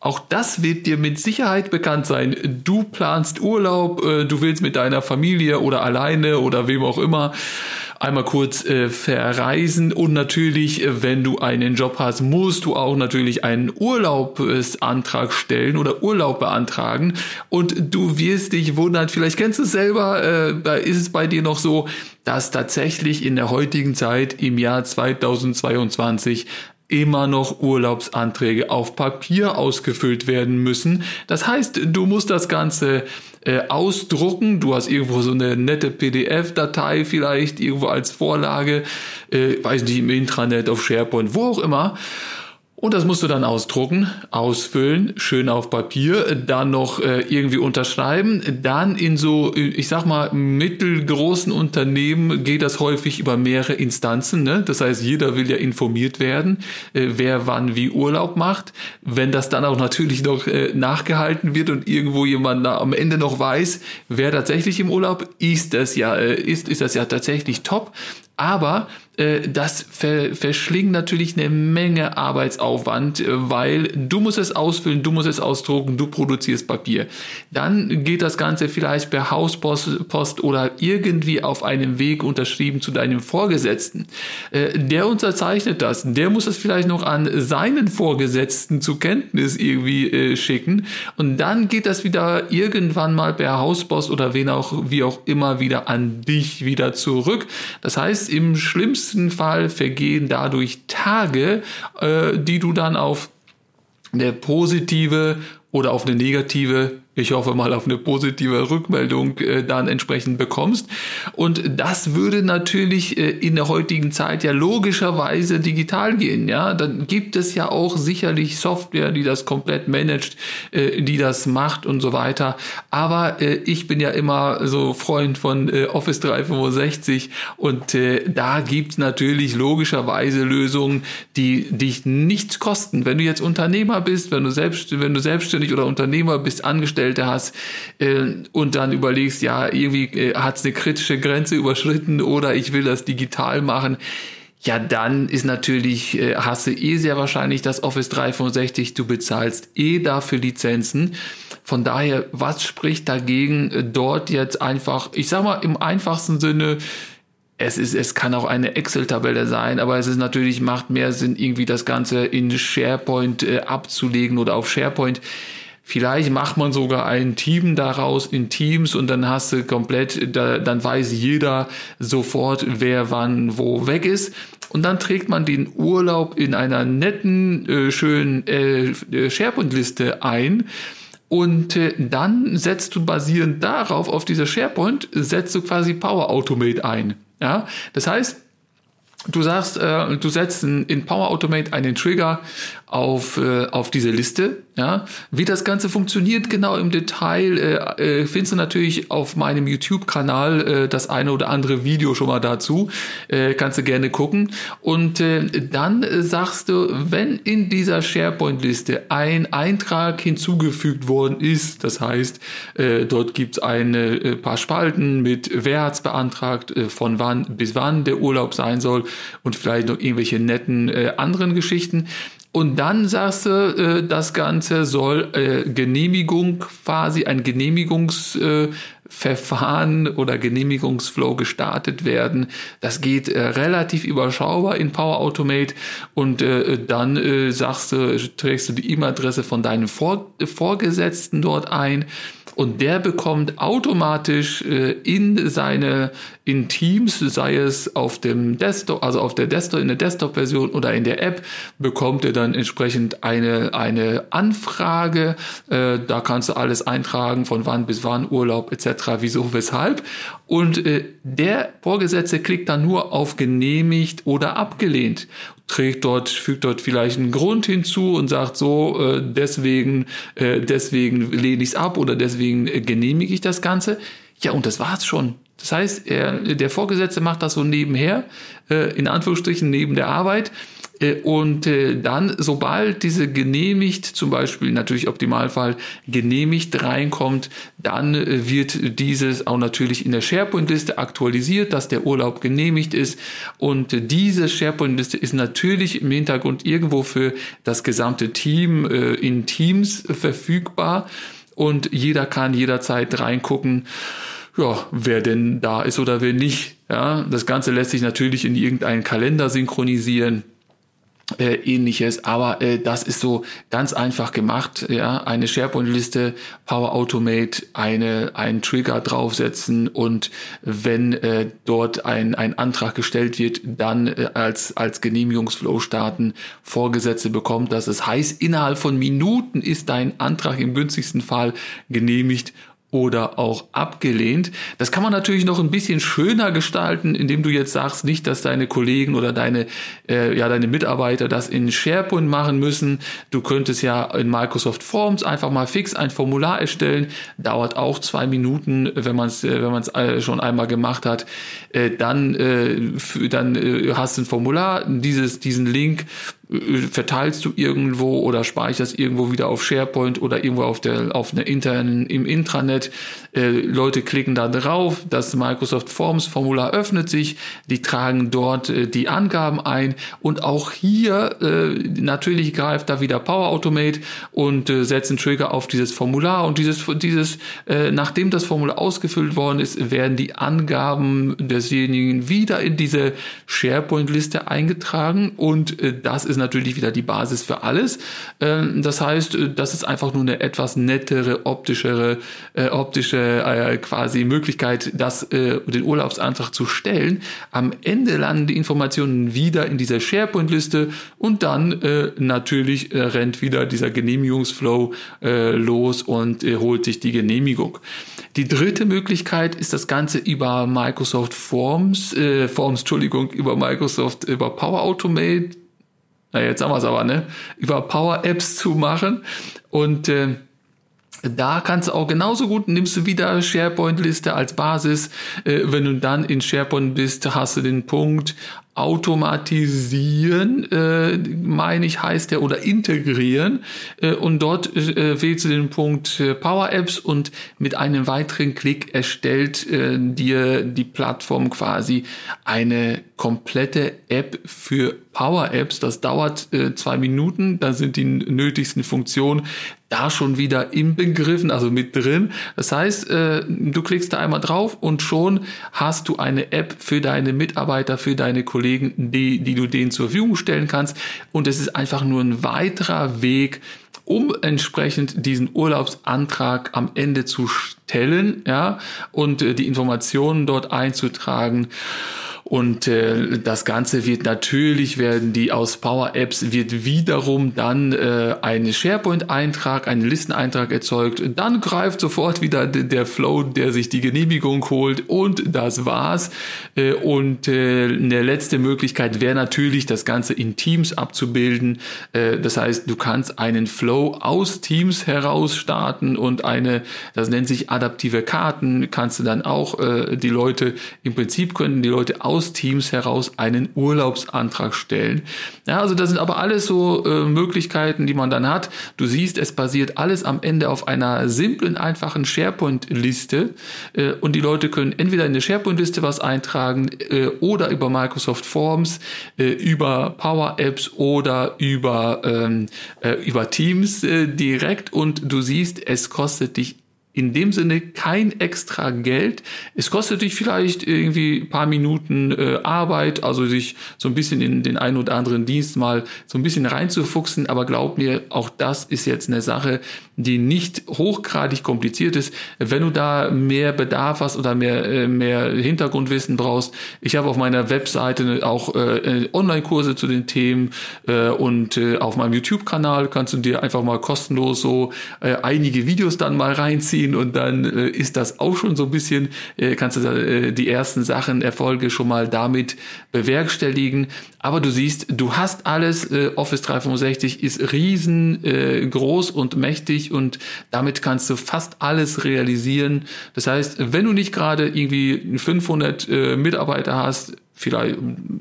Auch das wird dir mit Sicherheit bekannt sein. Du planst Urlaub, äh, du willst mit deiner Familie oder alleine oder wem auch immer einmal kurz äh, verreisen und natürlich, äh, wenn du einen Job hast, musst du auch natürlich einen Urlaubsantrag stellen oder Urlaub beantragen und du wirst dich wundern, vielleicht kennst du es selber, da ist es bei dir noch so, dass tatsächlich in der heutigen Zeit im Jahr 2022 immer noch Urlaubsanträge auf Papier ausgefüllt werden müssen. Das heißt, du musst das Ganze äh, ausdrucken. Du hast irgendwo so eine nette PDF-Datei vielleicht irgendwo als Vorlage, äh, weiß nicht, im Intranet, auf SharePoint, wo auch immer. Und das musst du dann ausdrucken, ausfüllen, schön auf Papier, dann noch äh, irgendwie unterschreiben. Dann in so, ich sag mal, mittelgroßen Unternehmen geht das häufig über mehrere Instanzen. Ne? Das heißt, jeder will ja informiert werden, äh, wer wann wie Urlaub macht. Wenn das dann auch natürlich noch äh, nachgehalten wird und irgendwo jemand am Ende noch weiß, wer tatsächlich im Urlaub ist, das ja äh, ist, ist das ja tatsächlich top. Aber äh, das ver verschlingt natürlich eine Menge Arbeitsaufwand, äh, weil du musst es ausfüllen, du musst es ausdrucken, du produzierst Papier. Dann geht das Ganze vielleicht per Hauspost Post oder irgendwie auf einem Weg unterschrieben zu deinem Vorgesetzten. Äh, der unterzeichnet das, der muss es vielleicht noch an seinen Vorgesetzten zur Kenntnis irgendwie äh, schicken und dann geht das wieder irgendwann mal per Hauspost oder wen auch, wie auch immer wieder an dich wieder zurück. Das heißt, im schlimmsten Fall vergehen dadurch Tage, äh, die du dann auf eine positive oder auf eine negative ich hoffe mal auf eine positive Rückmeldung äh, dann entsprechend bekommst. Und das würde natürlich äh, in der heutigen Zeit ja logischerweise digital gehen. Ja, dann gibt es ja auch sicherlich Software, die das komplett managt, äh, die das macht und so weiter. Aber äh, ich bin ja immer so Freund von äh, Office 365 und äh, da gibt's natürlich logischerweise Lösungen, die dich nichts kosten. Wenn du jetzt Unternehmer bist, wenn du selbst, wenn du selbstständig oder Unternehmer bist, angestellt Angestellte hast äh, und dann überlegst, ja, irgendwie äh, hat es eine kritische Grenze überschritten oder ich will das digital machen, ja, dann ist natürlich, äh, hast du eh sehr wahrscheinlich das Office 365, du bezahlst eh dafür Lizenzen. Von daher, was spricht dagegen, äh, dort jetzt einfach, ich sag mal im einfachsten Sinne, es ist, es kann auch eine Excel-Tabelle sein, aber es ist natürlich, macht mehr Sinn, irgendwie das Ganze in SharePoint äh, abzulegen oder auf SharePoint. Vielleicht macht man sogar ein Team daraus in Teams und dann hast du komplett, da, dann weiß jeder sofort, wer wann wo weg ist. Und dann trägt man den Urlaub in einer netten, äh, schönen äh, SharePoint-Liste ein. Und äh, dann setzt du basierend darauf, auf dieser SharePoint, setzt du quasi Power Automate ein. Ja, das heißt, Du sagst, äh, du setzt in, Power Automate einen Trigger auf, äh, auf diese Liste. Ja? Wie das Ganze funktioniert genau im Detail, äh, äh, findest du natürlich auf meinem YouTube-Kanal äh, das eine oder andere Video schon mal dazu. Äh, kannst du gerne gucken. Und äh, dann sagst du, wenn in dieser SharePoint-Liste ein Eintrag hinzugefügt worden ist, das heißt, äh, dort gibt's eine äh, paar Spalten mit wer hat's beantragt, äh, von wann bis wann der Urlaub sein soll und vielleicht noch irgendwelche netten äh, anderen Geschichten. Und dann sagst du, äh, das Ganze soll äh, Genehmigung quasi, ein Genehmigungsverfahren äh, oder Genehmigungsflow gestartet werden. Das geht äh, relativ überschaubar in Power Automate. Und äh, dann äh, sagst du, trägst du die E-Mail-Adresse von deinem Vor Vorgesetzten dort ein und der bekommt automatisch äh, in seine in Teams, sei es auf dem Desktop, also auf der Desktop in der Desktop-Version oder in der App, bekommt er dann entsprechend eine eine Anfrage. Äh, da kannst du alles eintragen, von wann bis wann Urlaub etc. Wieso, weshalb. Und äh, der Vorgesetzte klickt dann nur auf genehmigt oder abgelehnt trägt dort, fügt dort vielleicht einen Grund hinzu und sagt so, äh, deswegen, äh, deswegen lehne ich es ab oder deswegen äh, genehmige ich das Ganze. Ja, und das war's schon. Das heißt, er, der Vorgesetzte macht das so nebenher, äh, in Anführungsstrichen neben der Arbeit und äh, dann, sobald diese genehmigt, zum Beispiel natürlich Optimalfall genehmigt reinkommt, dann äh, wird dieses auch natürlich in der SharePoint-Liste aktualisiert, dass der Urlaub genehmigt ist. Und diese SharePoint-Liste ist natürlich im Hintergrund irgendwo für das gesamte Team in Teams verfügbar. Und jeder kann jederzeit reingucken, ja, wer denn da ist oder wer nicht. Ja, das Ganze lässt sich natürlich in irgendeinen Kalender synchronisieren äh, ähnliches, aber äh, das ist so ganz einfach gemacht, ja, eine SharePoint-Liste, Power Automate, eine, einen Trigger draufsetzen und wenn äh, dort ein, ein Antrag gestellt wird, dann äh, als, als Genehmigungsflow starten, Vorgesetzte bekommt das. Das heißt, innerhalb von Minuten ist dein Antrag im günstigsten Fall genehmigt oder auch abgelehnt. Das kann man natürlich noch ein bisschen schöner gestalten, indem du jetzt sagst, nicht, dass deine Kollegen oder deine, äh, ja, deine Mitarbeiter das in SharePoint machen müssen. Du könntest ja in Microsoft Forms einfach mal fix ein Formular erstellen. Dauert auch zwei Minuten, wenn man es äh, wenn man äh, schon einmal gemacht hat. Äh, dann äh, dann äh, hast du ein Formular, dieses, diesen Link verteilst du irgendwo oder speicherst irgendwo wieder auf SharePoint oder irgendwo auf der auf einer internen im Intranet. Äh, Leute klicken da drauf, das Microsoft Forms Formular öffnet sich, die tragen dort äh, die Angaben ein. Und auch hier äh, natürlich greift da wieder Power Automate und äh, setzt einen Trigger auf dieses Formular. Und dieses dieses äh, nachdem das Formular ausgefüllt worden ist, werden die Angaben desjenigen wieder in diese SharePoint Liste eingetragen. Und äh, das ist natürlich wieder die Basis für alles. Ähm, das heißt, äh, das ist einfach nur eine etwas nettere, optischere, äh, optische äh, quasi Möglichkeit, das, den Urlaubsantrag zu stellen. Am Ende landen die Informationen wieder in dieser SharePoint-Liste und dann natürlich rennt wieder dieser Genehmigungsflow los und holt sich die Genehmigung. Die dritte Möglichkeit ist das Ganze über Microsoft Forms, äh, Forms, Entschuldigung, über Microsoft, über Power Automate na jetzt haben wir es aber, ne, über Power Apps zu machen. Und äh, da kannst du auch genauso gut, nimmst du wieder SharePoint-Liste als Basis. Äh, wenn du dann in SharePoint bist, hast du den Punkt automatisieren, äh, meine ich, heißt der, oder integrieren. Äh, und dort äh, wählst du den Punkt äh, Power Apps und mit einem weiteren Klick erstellt äh, dir die Plattform quasi eine komplette App für Power Apps. Das dauert äh, zwei Minuten, da sind die nötigsten Funktionen da schon wieder im Begriffen, also mit drin. Das heißt, äh, du klickst da einmal drauf und schon hast du eine App für deine Mitarbeiter, für deine Kollegen Kollegen, die, die du denen zur Verfügung stellen kannst. Und es ist einfach nur ein weiterer Weg, um entsprechend diesen Urlaubsantrag am Ende zu stellen, ja, und äh, die Informationen dort einzutragen. Und äh, das Ganze wird natürlich, werden die aus Power Apps, wird wiederum dann äh, ein SharePoint-Eintrag, ein Listeneintrag erzeugt. Dann greift sofort wieder der Flow, der sich die Genehmigung holt und das war's. Äh, und äh, eine letzte Möglichkeit wäre natürlich, das Ganze in Teams abzubilden. Äh, das heißt, du kannst einen Flow aus Teams heraus starten und eine, das nennt sich adaptive Karten, kannst du dann auch äh, die Leute, im Prinzip können die Leute aus aus Teams heraus einen Urlaubsantrag stellen. Ja, also das sind aber alles so äh, Möglichkeiten, die man dann hat. Du siehst, es basiert alles am Ende auf einer simplen, einfachen SharePoint-Liste äh, und die Leute können entweder in der SharePoint-Liste was eintragen äh, oder über Microsoft Forms, äh, über Power Apps oder über, ähm, äh, über Teams äh, direkt und du siehst, es kostet dich in dem Sinne kein extra Geld. Es kostet dich vielleicht irgendwie paar Minuten äh, Arbeit, also sich so ein bisschen in den einen oder anderen Dienst mal so ein bisschen reinzufuchsen, aber glaub mir, auch das ist jetzt eine Sache, die nicht hochgradig kompliziert ist. Wenn du da mehr Bedarf hast oder mehr, äh, mehr Hintergrundwissen brauchst, ich habe auf meiner Webseite auch äh, Online-Kurse zu den Themen äh, und äh, auf meinem YouTube-Kanal kannst du dir einfach mal kostenlos so äh, einige Videos dann mal reinziehen ziehen und dann äh, ist das auch schon so ein bisschen, äh, kannst du äh, die ersten Sachen, Erfolge schon mal damit bewerkstelligen. Aber du siehst, du hast alles. Äh, Office 365 ist riesengroß äh, und mächtig und damit kannst du fast alles realisieren. Das heißt, wenn du nicht gerade irgendwie 500 äh, Mitarbeiter hast, vielleicht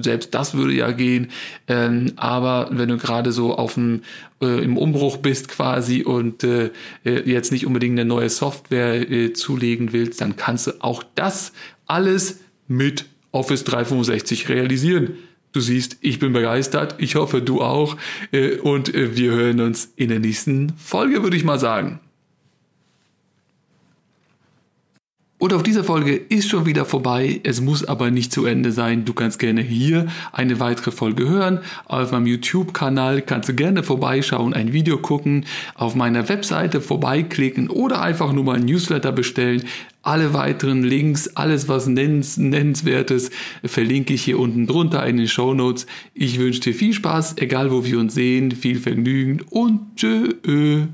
selbst das würde ja gehen. Ähm, aber wenn du gerade so auf dem äh, im Umbruch bist quasi und äh, äh, jetzt nicht unbedingt eine neue Software äh, zulegen willst, dann kannst du auch das alles mit Office 365 realisieren. Du siehst, ich bin begeistert. Ich hoffe, du auch. Äh, und äh, wir hören uns in der nächsten Folge, würde ich mal sagen. Und auf dieser Folge ist schon wieder vorbei. Es muss aber nicht zu Ende sein. Du kannst gerne hier eine weitere Folge hören. Auf meinem YouTube-Kanal kannst du gerne vorbeischauen, ein Video gucken, auf meiner Webseite vorbeiklicken oder einfach nur mal ein Newsletter bestellen. Alle weiteren Links, alles was nennens, nennenswertes, verlinke ich hier unten drunter in den Show Notes. Ich wünsche dir viel Spaß, egal wo wir uns sehen, viel Vergnügen und tschö.